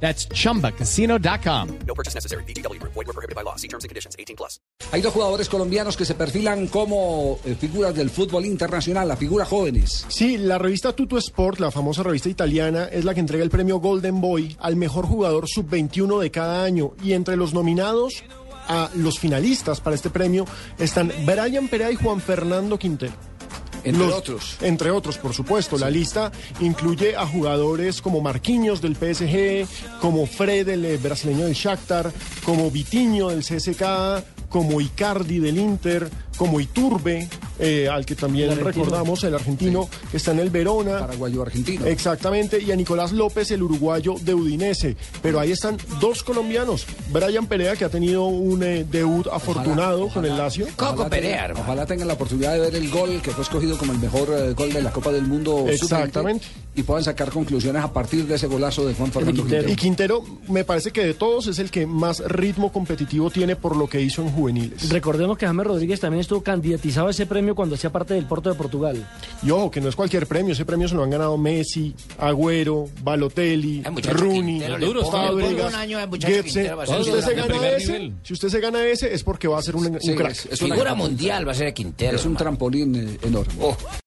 That's chumbacasino.com. No purchase necessary. BGW. Void were prohibited by law. See terms and conditions. 18 plus. Hay dos jugadores colombianos que se perfilan como eh, figuras del fútbol internacional, las figuras jóvenes. Sí, la revista Tuto Sport, la famosa revista italiana, es la que entrega el premio Golden Boy al mejor jugador sub-21 de cada año. Y entre los nominados a los finalistas para este premio están Brian Perea y Juan Fernando Quintero. Entre Los- otros. Entre otros, por supuesto. La lista incluye a jugadores como Marquinhos del PSG, como Fred, el eh, brasileño del Shakhtar, como Vitiño del CSK, como Icardi del Inter, como Iturbe, eh, al que también recordamos, el argentino que está en el Verona. Paraguayo argentino. Exactamente, y a Nicolás López, el uruguayo de Udinese. Pero ahí están dos colombianos. Brian Perea, que ha tenido un eh, debut afortunado con el Lazio. Ojalá tenga- Ojalá tengan la oportunidad de ver el gol que fue escogido como el mejor eh, gol de la Copa del Mundo. sub-20 Exactamente. Y puedan sacar conclusiones a partir de ese golazo de Juan Fernando Quintero. Y Quintero, me parece que de todos es el que más ritmo competitivo tiene por lo que hizo en juveniles. Recordemos que James Rodríguez también estuvo candidatizado a ese premio cuando hacía parte del Porto de Portugal. Y ojo, que no es cualquier premio, ese premio se lo han ganado Messi, Agüero, Balotelli, Rooney, Fábregas, Goetze. Si usted se gana ese, si usted se gana ese es porque va a ser un, un crack. es, es una- Figura mundial va a ser Quintero. es un hermano. trampolín eh, enorme. Oh.